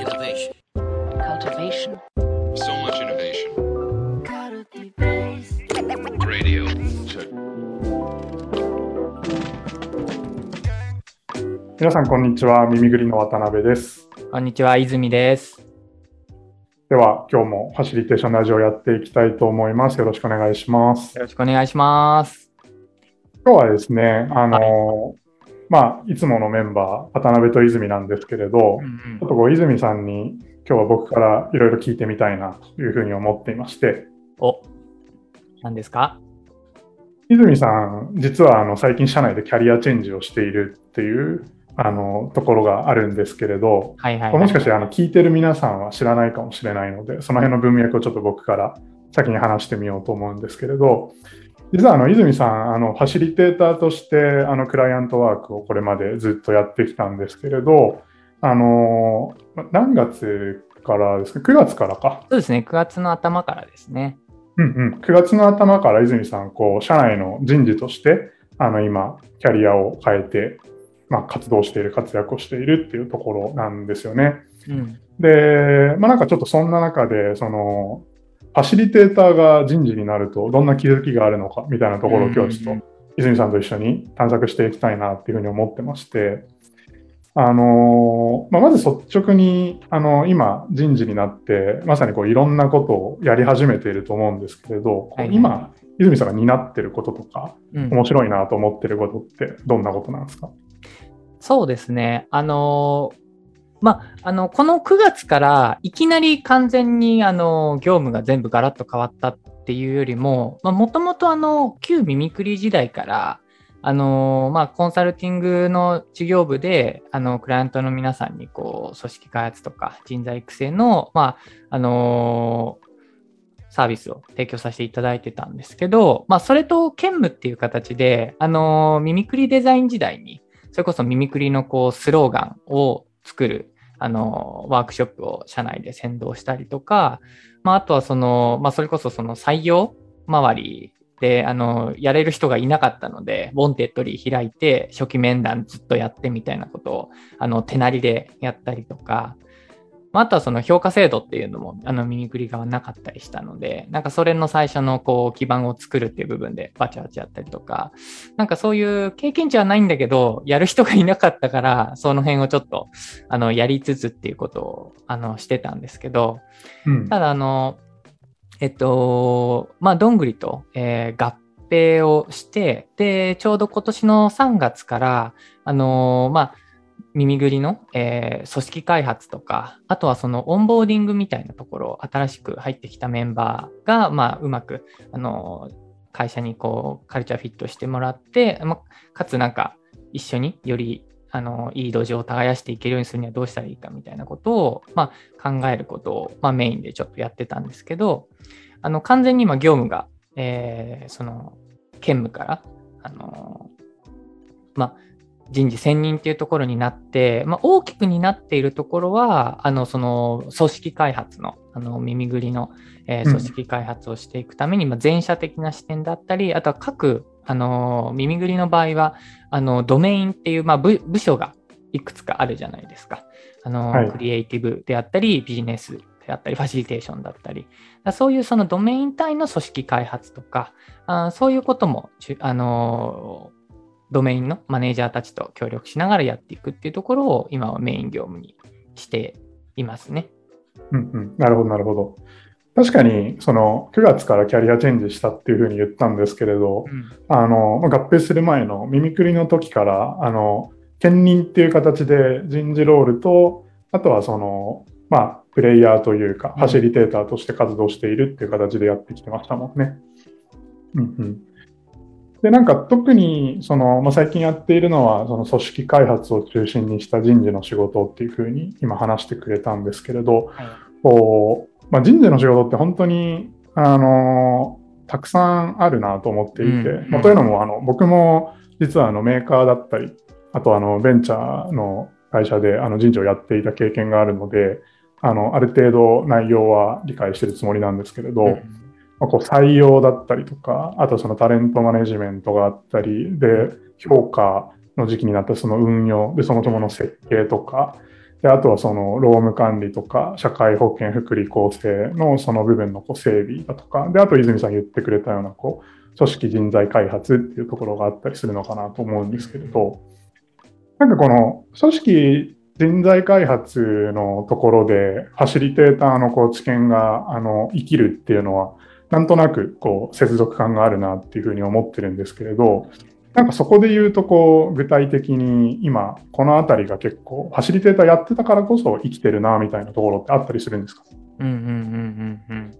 Innovation. cultivation, So much innovation. Radio. Check. 皆さん、こんにちは。耳ぐりの渡辺です。こんにちは、泉です。では、今日もファシリテーションラジオをやっていきたいと思います。よろしくお願いします。よろしくお願いします。今日はですね、あの、まあ、いつものメンバー、渡辺と泉なんですけれど、うんちょっとこう、泉さんに今日は僕からいろいろ聞いてみたいなというふうに思っていまして、お、何ですか？泉さん、実はあの最近社内でキャリアチェンジをしているっていうあのところがあるんですけれど、もしかしてあの聞いてる皆さんは知らないかもしれないので、その辺の文脈をちょっと僕から先に話してみようと思うんですけれど、実はあの泉さん、あのファシリテーターとしてあのクライアントワークをこれまでずっとやってきたんですけれど、あのま何月からですか、9月からか、そうですね、9月の頭からですね。うんうん、9月の頭から泉さん、こう社内の人事としてあの今、キャリアを変えて、まあ、活動している、活躍をしているっていうところなんですよね。うん。で、まあ、なんかちょっとそんな中で、その、ファシリテーターが人事になると、どんな気づきがあるのかみたいなところを今日ちょっと、泉さんと一緒に探索していきたいなっていうふうに思ってまして、あのまあ、まず率直に、あの、今、人事になって、まさにこういろんなことをやり始めていると思うんですけれど、はい。今、泉さんが担ってることとか、うん。面白いなと思ってることってどんなことなんですか？そうですね。あのーまあ、あの、この9月からいきなり完全にあの、業務が全部ガラッと変わったっていうよりも、まあ、もともとあの、旧ミミクリ時代から、あのまあ、コンサルティングの事業部で、あの、クライアントの皆さんに、こう、組織開発とか人材育成の、まあ、あのサービスを提供させていただいてたんですけど、まあ、それと兼務っていう形で、あのーミミクリデザイン時代に、それこそミミクリのこうスローガンを作る、あの、ワークショップを社内で先導したりとか、まあ、あとはその、まあ、それこそその採用周りで、あの、やれる人がいなかったので、ウォンテッドリー開いて、初期面談ずっとやってみたいなことを、あの、手なりでやったりとか、まあ、あとはその評価制度っていうのも、あの、ミミクリ側なかったりしたので、なんかそれの最初のこう、基盤を作るっていう部分でバチャバチャやったりとか、なんかそういう経験値はないんだけど、やる人がいなかったから、その辺をちょっと、あの、やりつつっていうことを、あの、してたんですけど、うん。ただあの、えっと、まあ、どんぐりと、えー合併をして、で、ちょうど今年の3月から、あの、まあ、耳ぐりの、えー組織開発とか、あとはそのオンボーディングみたいなところ、新しく入ってきたメンバーが、まあ、うまく、あの、会社にこう、カルチャーフィットしてもらって、ま、かつなんか、一緒により、あの、いい土壌を耕していけるようにするにはどうしたらいいかみたいなことを、まあ、考えることを、まあ、メインでちょっとやってたんですけど、あの、完全に今業務が、えーその、兼務から、あの、まあ、人事専任っていうところになって、まあ、大きくになっているところは、あの、その、組織開発の、あの、耳ぐりの、えーうん。組織開発をしていくために、まあ、全社的な視点だったり、あとは各、あの、耳ぐりの場合は、あの、ドメインっていう、まあ、部部署がいくつかあるじゃないですか。あの、はい。クリエイティブであったり、ビジネスであったり、ファシリテーションだったり、そういうそのドメイン単位の組織開発とか、あーそういうこともあのードメインのマネージャーたちと協力しながらやっていくっていうところを今はメイン業務にしていますね。うんうん、なるほど、なるほど。確かに、その9月からキャリアチェンジしたっていうふうに言ったんですけれど、あのまあ合併する前の耳くりの時から、あの兼任っていう形で人事ロールと、あとはその、まあ、プレイヤーというか、うんファシリテーターとして活動しているっていう形でやってきてましたもんね。うんうん、で、なんか特にその、まあ、最近やっているのは、その組織開発を中心にした人事の仕事っていうふうに今話してくれたんですけれど、はい。こうまあ、人事の仕事って本当に、あのたくさんあるなと思っていて、うん。まあというのもあの僕も実はあのメーカーだったり、あとあのベンチャーの会社であの人事をやっていた経験があるので、あのある程度内容は理解しているつもりなんですけれど、まあ、こう採用だったりとか、あとそのタレントマネジメントがあったり、で、評価の時期になったその運用、で、そもそもの設計とか、であとはその労務管理とか社会保険福利厚生のその部分のこう整備だとか、であと泉さん言ってくれたようなこう組織人材開発っていうところがあったりするのかなと思うんですけれど、なんかこの組織人材開発のところでファシリテーターのこう知見があの生きるっていうのは、なんとなくこう接続感があるなっていうふうに思ってるんですけれど、なんかそこで言うとこう具体的に今この辺りが結構ファシリテーターやってたからこそ生きてるなみたいなところってあったりするんですか？うんうんうんうんうん。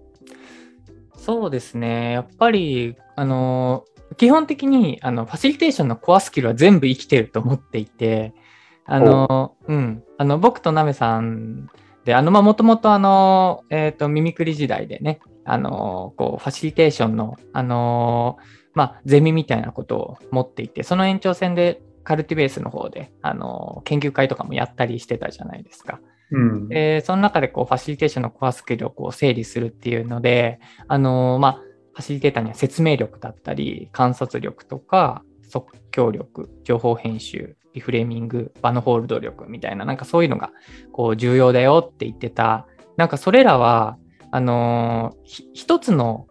そうですね。やっぱり、あの、基本的にあのファシリテーションのコアスキルは全部生きてると思っていて、あの、うん、あの僕とナメさんで、あの、まあ、もともとあの、えっ、と、ミミクリ時代でね、あの、こう、ファシリテーションの、あの、まあ、ゼミみたいなことを持っていて、その延長線でカルティベースの方で、あの、研究会とかもやったりしてたじゃないですか。うん。で、その中でこう、ファシリテーションのコアスキルをこう整理するっていうので、あの、まあ、ファシリテーターには説明力だったり、観察力とか、即興力、情報編集、リフレーミング、場のホールド力みたいな、なんかそういうのがこう重要だよって言ってた、なんかそれらは、あのひ一つの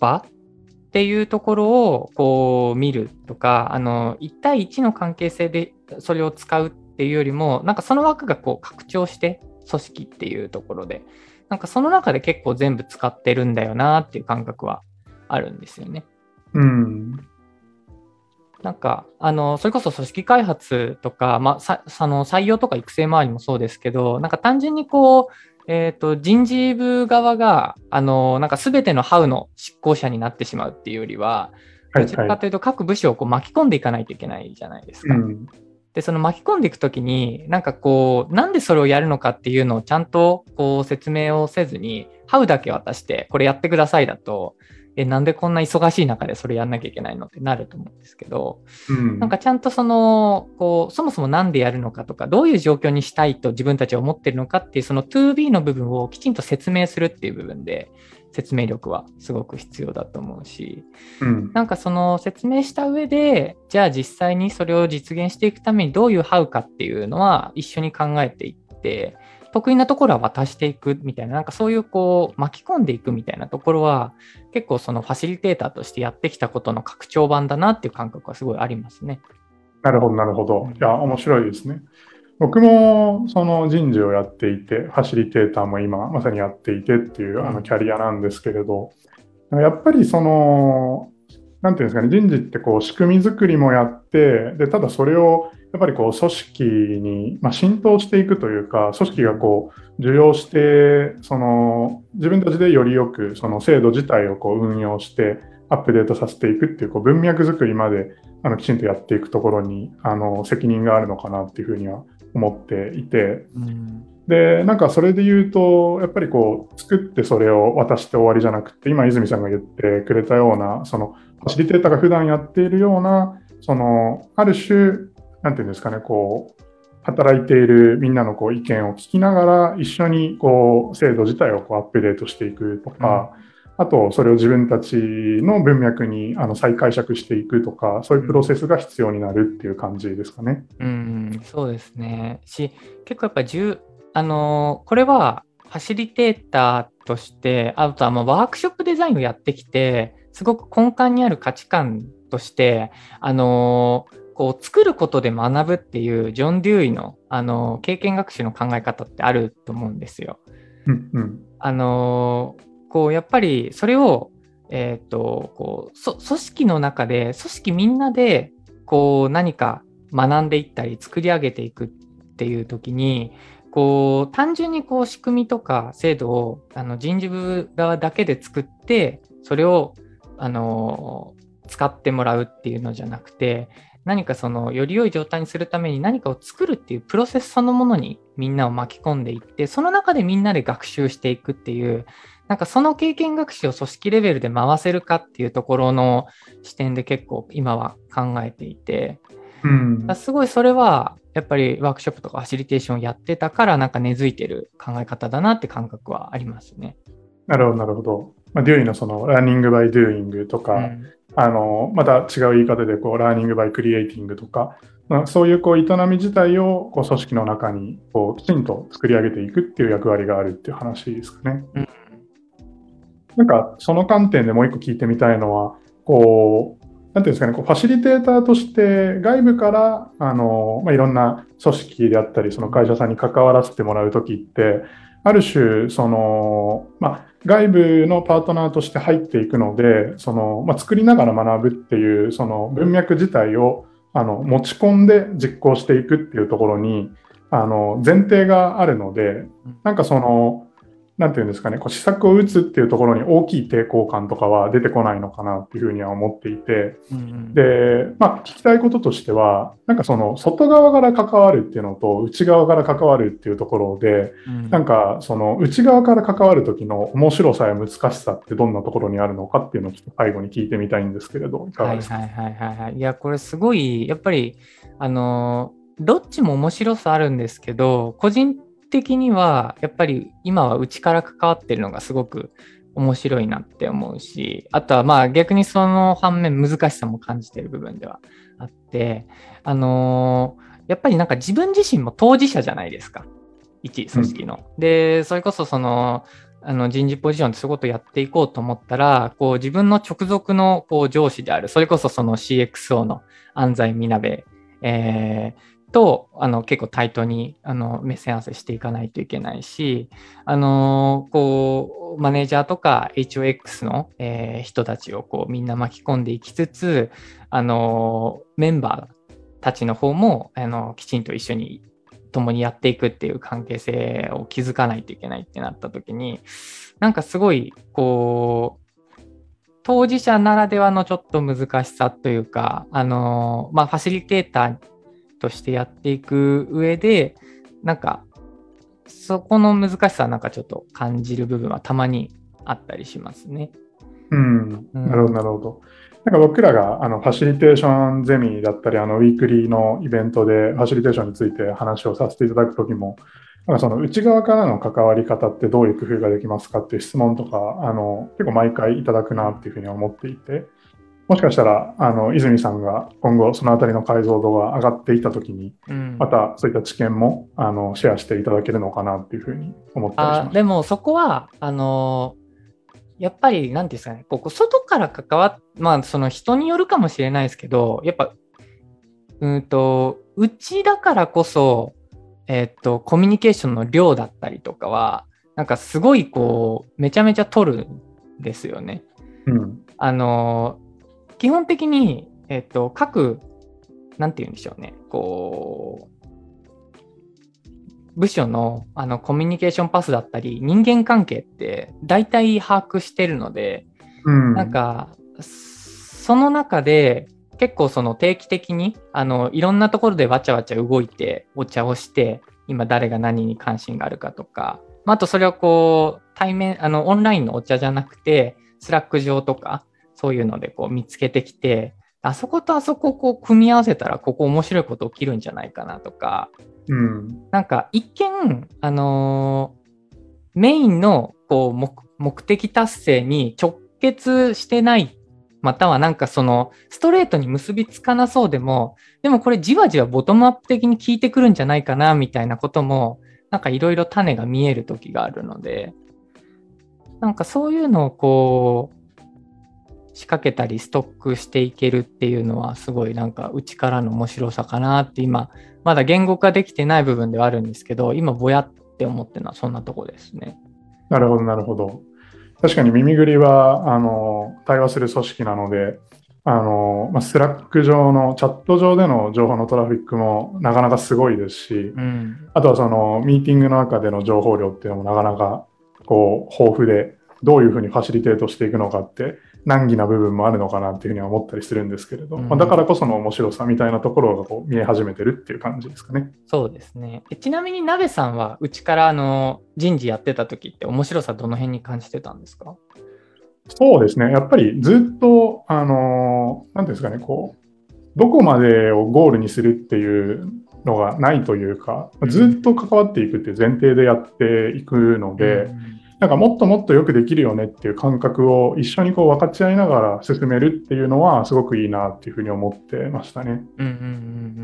場っていうところをこう見るとか、あの、1対1の関係性でそれを使うっていうよりも、なんかその枠がこう拡張して組織っていうところで、なんかその中で結構全部使ってるんだよなっていう感覚はあるんですよね。うん。なんか、あの、それこそ組織開発とか、まあ、さ、その採用とか育成周りもそうですけど、なんか単純にこう、えっ、と、人事部側が、あの、なんか全てのハウの執行者になってしまうっていうよりは、はいどちらかというと各部署をこう巻き込んでいかないといけないじゃないですか。うん。で、その巻き込んでいくときに、なんかこう、なんでそれをやるのかっていうのをちゃんとこう説明をせずに、ハウだけ渡して、これやってくださいだと、え、なんでこんな忙しい中でそれやんなきゃいけないのってなると思うんですけど、うん。なんかちゃんとその、こう、そもそもなんでやるのかとか、どういう状況にしたいと自分たちは思ってるのかっていう、その 2B の部分をきちんと説明するっていう部分で、説明力はすごく必要だと思うし、うん。なんかその説明した上で、じゃあ実際にそれを実現していくためにどういうハウかっていうのは一緒に考えていって、得意なところは渡していくみたいな、なんかそういうこう巻き込んでいくみたいなところは、結構そのファシリテーターとしてやってきたことの拡張版だなっていう感覚はすごいありますね。なるほど、なるほど。いや、面白いですね。僕もその人事をやっていて、ファシリテーターも今まさにやっていてっていうあのキャリアなんですけれど、やっぱりその、なんていうんですかね、人事ってこう仕組み作りもやって、で、ただそれをやっぱりこう組織に、まあ、浸透していくというか、組織がこう受容して、その自分たちでよりよくその制度自体をこう運用して、アップデートさせていくっていうこう文脈作りまであのきちんとやっていくところにあの責任があるのかなっていうふうには思っていて、うん。で、なんかそれで言うと、やっぱりこう、作ってそれを渡して終わりじゃなくて、今泉さんが言ってくれたような、その、ファシリテーターが普段やっているような、その、ある種、なんていうんですかね、こう、働いているみんなのこう意見を聞きながら、一緒にこう、制度自体をこうアップデートしていくとか、あと、それを自分たちの文脈にあの再解釈していくとか、そういうプロセスが必要になるっていう感じですかね。うん、そうですね。し、結構やっぱ重、あのーこれはファシリテーターとして、あとはまあワークショップデザインをやってきて、すごく根幹にある価値観として、あのーこう作ることで学ぶっていうジョン・デューイの、あのー経験学習の考え方ってあると思うんですよ。うんうん。あのーこうやっぱりそれを、えっ、とこうそ組織の中で組織みんなでこう何か学んでいったり作り上げていくっていう時にこう単純にこう仕組みとか制度をあの人事部側だけで作ってそれをあのー使ってもらうっていうのじゃなくて何かそのより良い状態にするために何かを作るっていうプロセスそのものにみんなを巻き込んでいってその中でみんなで学習していくっていうなんかその経験学習を組織レベルで回せるかっていうところの視点で結構今は考えていてうん。すごいそれはやっぱりワークショップとかファシリテーションをやってたからなんか根付いてる考え方だなって感覚はありますね。なるほど、なるほど。まあ、デューイのその、ラーニングバイドゥーイングとか、うんあの、また違う言い方で、こう、ラーニングバイクリエイティングとか、まあ、そういうこう営み自体をこう組織の中にこうきちんと作り上げていくっていう役割があるっていう話ですかね。うんなんかその観点でもう一個聞いてみたいのは、こう、なんていうんですかね、こうファシリテーターとして外部からあの、まあ、いろんな組織であったり、その会社さんに関わらせてもらうときって、ある種、その、まあ、外部のパートナーとして入っていくので、その、まあ、作りながら学ぶっていう、その文脈自体をあの持ち込んで実行していくっていうところに、あの、前提があるので、なんかその、なんていうんですかね、こう施策を打つっていうところに大きい抵抗感とかは出てこないのかなっていうふうには思っていて、うんうん。で、まあ、聞きたいこととしては、なんかその外側から関わるっていうのと内側から関わるっていうところで、うん。なんかその内側から関わる時の面白さや難しさってどんなところにあるのかっていうのをちょっと最後に聞いてみたいんですけれど、いかがですか、はいはいはいはいはい。いや、これすごい、やっぱり、あの、どっちも面白さあるんですけど、個人的には、やっぱり今は内から関わってるのがすごく面白いなって思うし、あとはまあ逆にその反面難しさも感じてる部分ではあって、あのやっぱりなんか自分自身も当事者じゃないですか。一組織の。で、それこそその、あの人事ポジションでそういうことをやっていこうと思ったら、こう自分の直属のこう上司である、それこそその CXO の安西みなべ、えーとあの結構対等にあの目線合わせしていかないといけないし、あのこうマネージャーとか HOX の、えー人たちをこうみんな巻き込んでいきつつ、あのメンバーたちの方もあのきちんと一緒に共にやっていくっていう関係性を築かないといけないってなった時になんかすごいこう当事者ならではのちょっと難しさというかあのまあファシリテーターとしてやっていく上でなんかそこの難しさはなんかちょっと感じる部分はたまにあったりしますね。うん、うんなるほど、なるほど。なんか僕らがあのファシリテーションゼミだったり、あのウィークリーのイベントでファシリテーションについて話をさせていただくときも、なんかその内側からの関わり方ってどういう工夫ができますかっていう質問とか、あの結構毎回いただくなっていうふうに思っていて、もしかしたらあの泉さんが今後そのあたりの解像度が上がっていったときに、うん。またそういった知見もあのシェアしていただけるのかなっていうふうに思ったりしまでもそこは、あのーやっぱり、なんていうんですかね、ここ外から関わっ、まあ、その人によるかもしれないですけど、やっぱ、うんと、うちだからこそ、えっと、コミュニケーションの量だったりとかは、なんかすごいこう、めちゃめちゃ取るんですよね。うん。あのー基本的に、えっと、各、なんて言うんでしょうね、こう、部署のあのコミュニケーションパスだったり、人間関係って大体把握してるので、うん。なんか、その中で結構その定期的にあのいろんなところでわちゃわちゃ動いてお茶をして今誰が何に関心があるかとか、まあ、あとそれをこう対面あのオンラインのお茶じゃなくて Slack 上とかそういうのでこう見つけてきてあそことあそこをこう組み合わせたらここ面白いこと起きるんじゃないかなとか。うん。なんか一見、あのーメインのこう目目的達成に直結してない、またはなんかそのストレートに結びつかなそうでも、でもこれじわじわボトムアップ的に効いてくるんじゃないかなみたいなことも、なんかいろいろ種が見える時があるので、なんかそういうのをこう、仕掛けたりストックしていけるっていうのはすごいなんか内からの面白さかなって今まだ言語化できてない部分ではあるんですけど、今、ぼやって思ってるのはそんなとこですね。なるほど、なるほど。確かにミミクリは、あの、対話する組織なので、あの、まあ、 Slack 上の、チャット上での情報のトラフィックもなかなかすごいですし、うん。あとはその、ミーティングの中での情報量っていうのもなかなか、こう、豊富で、どういうふうにファシリテートしていくのかって、難儀な部分もあるのかなっていうふうには思ったりするんですけれど、うんまあだからこその面白さみたいなところがこう見え始めてるっていう感じですかね。そうですね。えちなみに、鍋さんは、うちからあの人事やってた時って面白さどの辺に感じてたんですか？そうですね。やっぱりずっと、あのーなんていうんですかね、こう、どこまでをゴールにするっていうのがないというか、ずっと関わっていくっていう前提でやっていくので、なんかもっともっとよくできるよねっていう感覚を一緒にこう分かち合いながら進めるっていうのはすごくいいなっていうふうに思ってましたね。うんうんう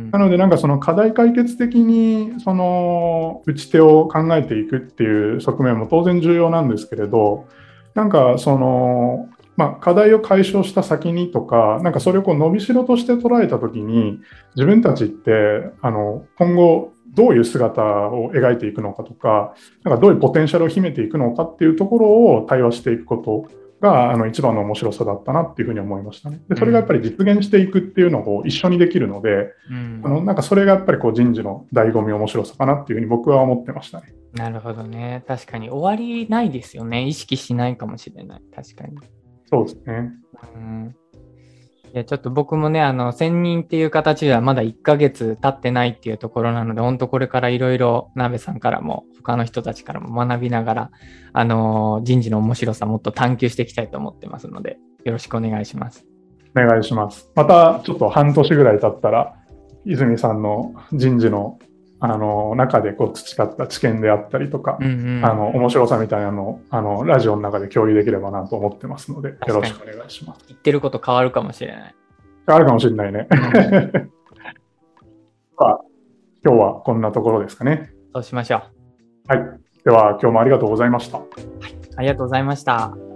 んなのでなんかその課題解決的にその打ち手を考えていくっていう側面も当然重要なんですけれどなんかそのまあ、課題を解消した先にとか、なんかそれをこう伸びしろとして捉えたときに、自分たちってあの今後、どういう姿を描いていくのかとか、なんかどういうポテンシャルを秘めていくのかっていうところを対話していくことがあの一番の面白さだったなっていうふうに思いましたね。でそれがやっぱり実現していくっていうのを一緒にできるので、うんあのなんかそれがやっぱりこう人事の醍醐味、面白さかなっていうふうに僕は思ってましたね。なるほどね。確かに終わりないですよね。意識しないかもしれない。確かに。そうですね。うんいやちょっと僕もね、あの、専任っていう形ではまだ1ヶ月経ってないっていうところなので、本当これからいろいろ、鍋さんからも、他の人たちからも学びながら、あの、人事の面白さもっと探求していきたいと思ってますので、よろしくお願いします。お願いします。またちょっと半年ぐらい経ったら、泉さんの人事のあの中でこう培った知見であったりとか、うんうん。あの面白さみたいなのをあのラジオの中で共有できればなと思ってますので、よろしくお願いします。言ってること変わるかもしれない。あるかもしれないね。まあ、今日はこんなところですかね。そうしましょう。はい。では、今日もありがとうございました。ありがとうございました。